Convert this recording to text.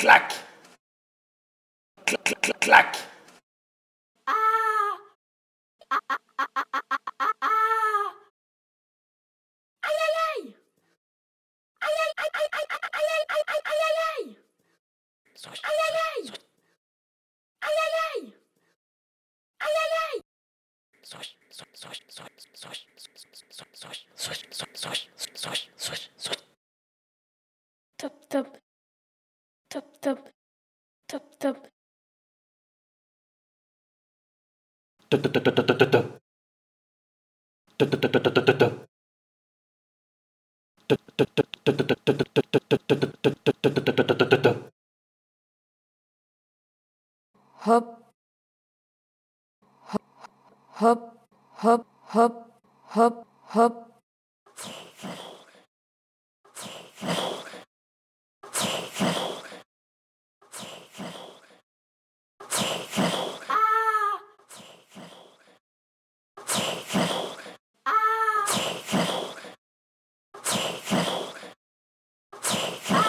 clac, clac, clac, clac. Ah. Ah, ah, ah Aïe, aïe, aïe. Aïe, aïe, aïe, aïe, aïe, aïe, aïe, aïe, aïe, aïe. Aïe, aïe, aïe. Aïe, aïe, aïe. Aïe, aïe, aïe. Swish, swish, swish, swish, swish, swish, swish, swish, swish, swish, swish, swish, swish, swish. Top, top. tap tap tap tap hop hop hop hop hop hop hop Take